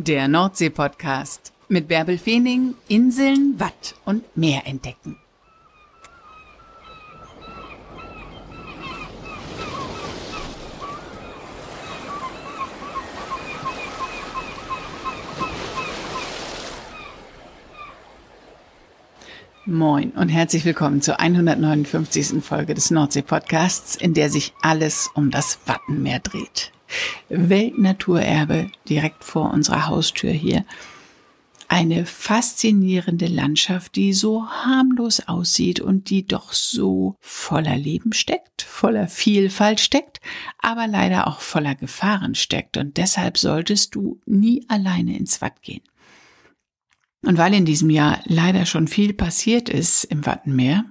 Der Nordsee-Podcast mit Bärbel Feening, Inseln, Watt und Meer entdecken. Moin und herzlich willkommen zur 159. Folge des Nordsee-Podcasts, in der sich alles um das Wattenmeer dreht. Weltnaturerbe direkt vor unserer Haustür hier. Eine faszinierende Landschaft, die so harmlos aussieht und die doch so voller Leben steckt, voller Vielfalt steckt, aber leider auch voller Gefahren steckt. Und deshalb solltest du nie alleine ins Watt gehen. Und weil in diesem Jahr leider schon viel passiert ist im Wattenmeer,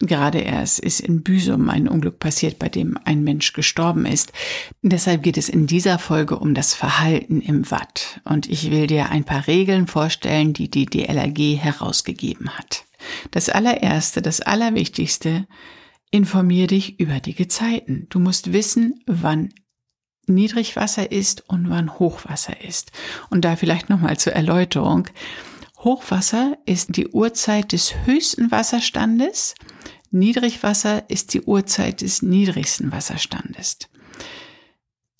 Gerade erst ist in Büsum ein Unglück passiert, bei dem ein Mensch gestorben ist. Deshalb geht es in dieser Folge um das Verhalten im Watt. Und ich will dir ein paar Regeln vorstellen, die die DLRG herausgegeben hat. Das allererste, das allerwichtigste, informier dich über die Gezeiten. Du musst wissen, wann Niedrigwasser ist und wann Hochwasser ist. Und da vielleicht nochmal zur Erläuterung. Hochwasser ist die Uhrzeit des höchsten Wasserstandes. Niedrigwasser ist die Uhrzeit des niedrigsten Wasserstandes.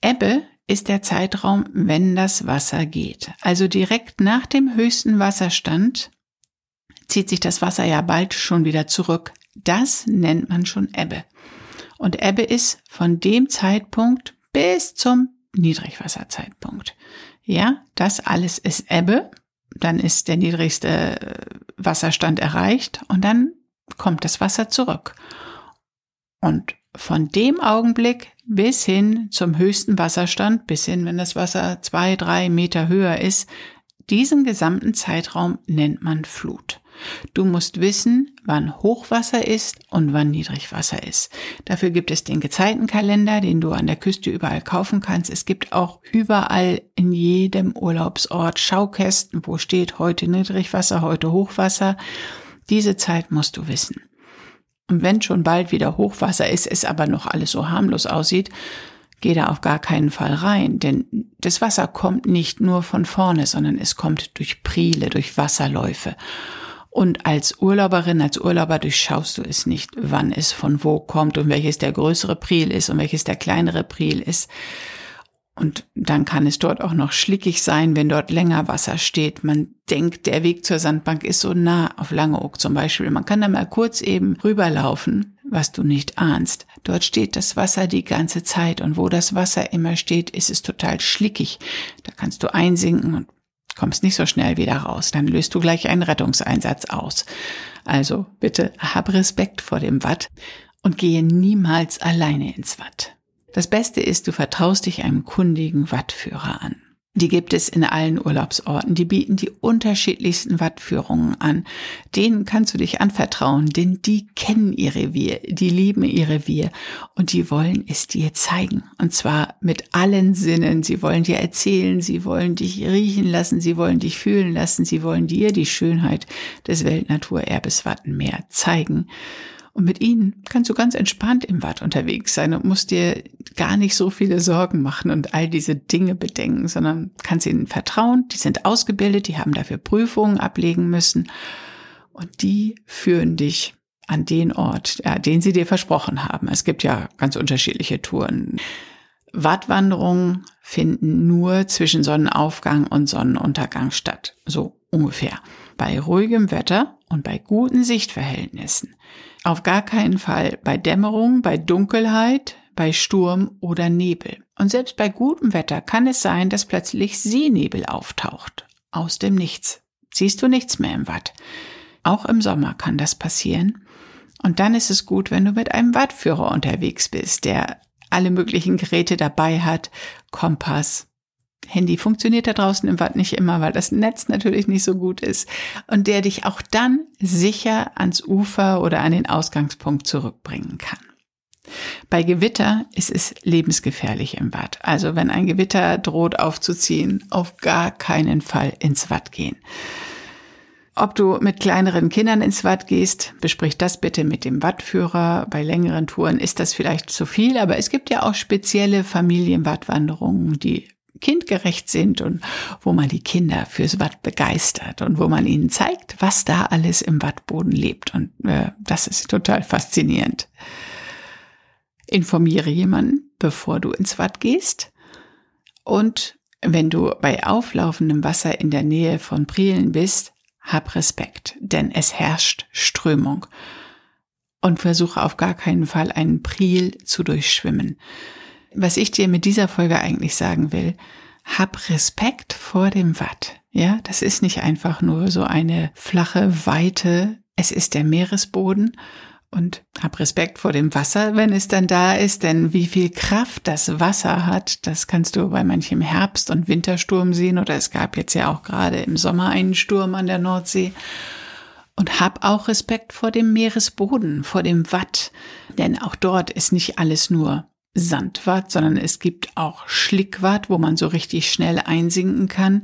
Ebbe ist der Zeitraum, wenn das Wasser geht. Also direkt nach dem höchsten Wasserstand zieht sich das Wasser ja bald schon wieder zurück. Das nennt man schon Ebbe. Und Ebbe ist von dem Zeitpunkt bis zum Niedrigwasserzeitpunkt. Ja, das alles ist Ebbe dann ist der niedrigste äh, Wasserstand erreicht und dann kommt das Wasser zurück. Und von dem Augenblick bis hin zum höchsten Wasserstand, bis hin, wenn das Wasser zwei, drei Meter höher ist, diesen gesamten Zeitraum nennt man Flut. Du musst wissen, wann Hochwasser ist und wann Niedrigwasser ist. Dafür gibt es den Gezeitenkalender, den du an der Küste überall kaufen kannst. Es gibt auch überall in jedem Urlaubsort Schaukästen, wo steht heute Niedrigwasser, heute Hochwasser. Diese Zeit musst du wissen. Und wenn schon bald wieder Hochwasser ist, es aber noch alles so harmlos aussieht, geh da auf gar keinen Fall rein, denn das Wasser kommt nicht nur von vorne, sondern es kommt durch Priele, durch Wasserläufe. Und als Urlauberin, als Urlauber durchschaust du es nicht, wann es von wo kommt und welches der größere Priel ist und welches der kleinere Priel ist. Und dann kann es dort auch noch schlickig sein, wenn dort länger Wasser steht. Man denkt, der Weg zur Sandbank ist so nah auf Langeoog zum Beispiel. Man kann da mal kurz eben rüberlaufen, was du nicht ahnst. Dort steht das Wasser die ganze Zeit und wo das Wasser immer steht, ist es total schlickig. Da kannst du einsinken und kommst nicht so schnell wieder raus, dann löst du gleich einen Rettungseinsatz aus. Also bitte hab Respekt vor dem Watt und gehe niemals alleine ins Watt. Das Beste ist, du vertraust dich einem kundigen Wattführer an. Die gibt es in allen Urlaubsorten. Die bieten die unterschiedlichsten Wattführungen an. Denen kannst du dich anvertrauen, denn die kennen ihr Revier, die lieben ihr Revier und die wollen es dir zeigen. Und zwar mit allen Sinnen. Sie wollen dir erzählen, sie wollen dich riechen lassen, sie wollen dich fühlen lassen, sie wollen dir die Schönheit des Weltnaturerbes Wattenmeer zeigen. Und mit ihnen kannst du ganz entspannt im Watt unterwegs sein und musst dir gar nicht so viele Sorgen machen und all diese Dinge bedenken, sondern kannst ihnen vertrauen. Die sind ausgebildet, die haben dafür Prüfungen ablegen müssen und die führen dich an den Ort, ja, den sie dir versprochen haben. Es gibt ja ganz unterschiedliche Touren. Wattwanderungen finden nur zwischen Sonnenaufgang und Sonnenuntergang statt. So ungefähr. Bei ruhigem Wetter und bei guten Sichtverhältnissen. Auf gar keinen Fall bei Dämmerung, bei Dunkelheit, bei Sturm oder Nebel. Und selbst bei gutem Wetter kann es sein, dass plötzlich Seenebel auftaucht. Aus dem Nichts. Siehst du nichts mehr im Watt. Auch im Sommer kann das passieren. Und dann ist es gut, wenn du mit einem Wattführer unterwegs bist, der alle möglichen Geräte dabei hat, Kompass, Handy funktioniert da draußen im Watt nicht immer, weil das Netz natürlich nicht so gut ist und der dich auch dann sicher ans Ufer oder an den Ausgangspunkt zurückbringen kann. Bei Gewitter ist es lebensgefährlich im Watt. Also wenn ein Gewitter droht aufzuziehen, auf gar keinen Fall ins Watt gehen. Ob du mit kleineren Kindern ins Watt gehst, besprich das bitte mit dem Wattführer. Bei längeren Touren ist das vielleicht zu viel, aber es gibt ja auch spezielle Familienwattwanderungen, die kindgerecht sind und wo man die Kinder fürs Watt begeistert und wo man ihnen zeigt, was da alles im Wattboden lebt. Und äh, das ist total faszinierend. Informiere jemanden, bevor du ins Watt gehst. Und wenn du bei auflaufendem Wasser in der Nähe von Prielen bist, hab Respekt, denn es herrscht Strömung. Und versuche auf gar keinen Fall einen Priel zu durchschwimmen. Was ich dir mit dieser Folge eigentlich sagen will, hab Respekt vor dem Watt. Ja, das ist nicht einfach nur so eine flache Weite. Es ist der Meeresboden und hab Respekt vor dem Wasser, wenn es dann da ist, denn wie viel Kraft das Wasser hat, das kannst du bei manchem Herbst- und Wintersturm sehen oder es gab jetzt ja auch gerade im Sommer einen Sturm an der Nordsee. Und hab auch Respekt vor dem Meeresboden, vor dem Watt, denn auch dort ist nicht alles nur Sandwatt, sondern es gibt auch Schlickwatt, wo man so richtig schnell einsinken kann.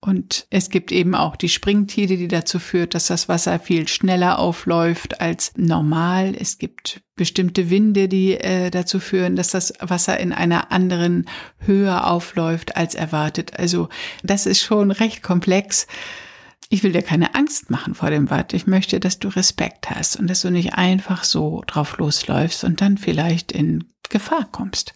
Und es gibt eben auch die Springtide, die dazu führt, dass das Wasser viel schneller aufläuft als normal. Es gibt bestimmte Winde, die äh, dazu führen, dass das Wasser in einer anderen Höhe aufläuft als erwartet. Also das ist schon recht komplex. Ich will dir keine Angst machen vor dem Watt. Ich möchte, dass du Respekt hast und dass du nicht einfach so drauf losläufst und dann vielleicht in Gefahr kommst.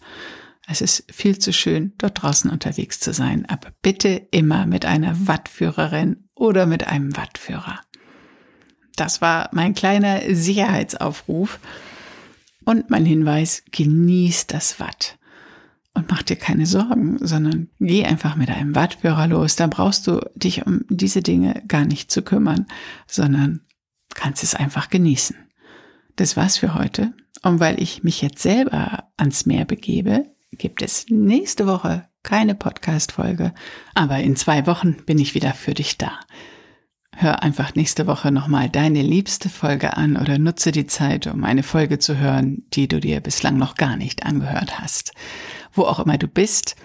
Es ist viel zu schön, dort draußen unterwegs zu sein, aber bitte immer mit einer Wattführerin oder mit einem Wattführer. Das war mein kleiner Sicherheitsaufruf und mein Hinweis, genieß das Watt. Und mach dir keine Sorgen, sondern geh einfach mit einem Wattführer los. Da brauchst du dich um diese Dinge gar nicht zu kümmern, sondern kannst es einfach genießen. Das war's für heute. Und weil ich mich jetzt selber ans Meer begebe, gibt es nächste Woche keine Podcast-Folge, aber in zwei Wochen bin ich wieder für dich da. Hör einfach nächste Woche nochmal deine liebste Folge an oder nutze die Zeit, um eine Folge zu hören, die du dir bislang noch gar nicht angehört hast. Wo auch immer du bist,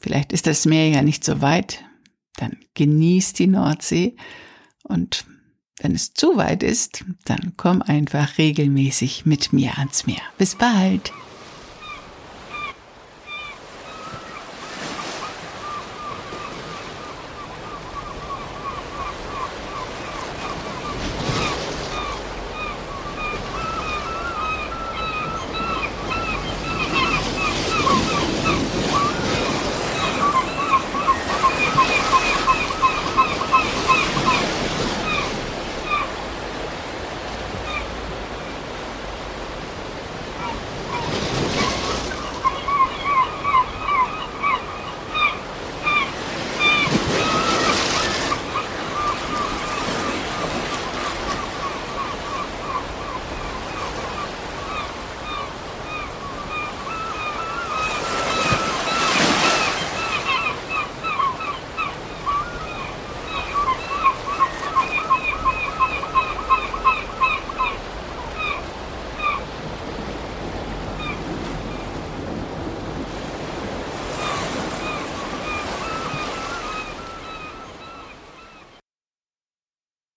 vielleicht ist das Meer ja nicht so weit, dann genieß die Nordsee und wenn es zu weit ist, dann komm einfach regelmäßig mit mir ans Meer. Bis bald!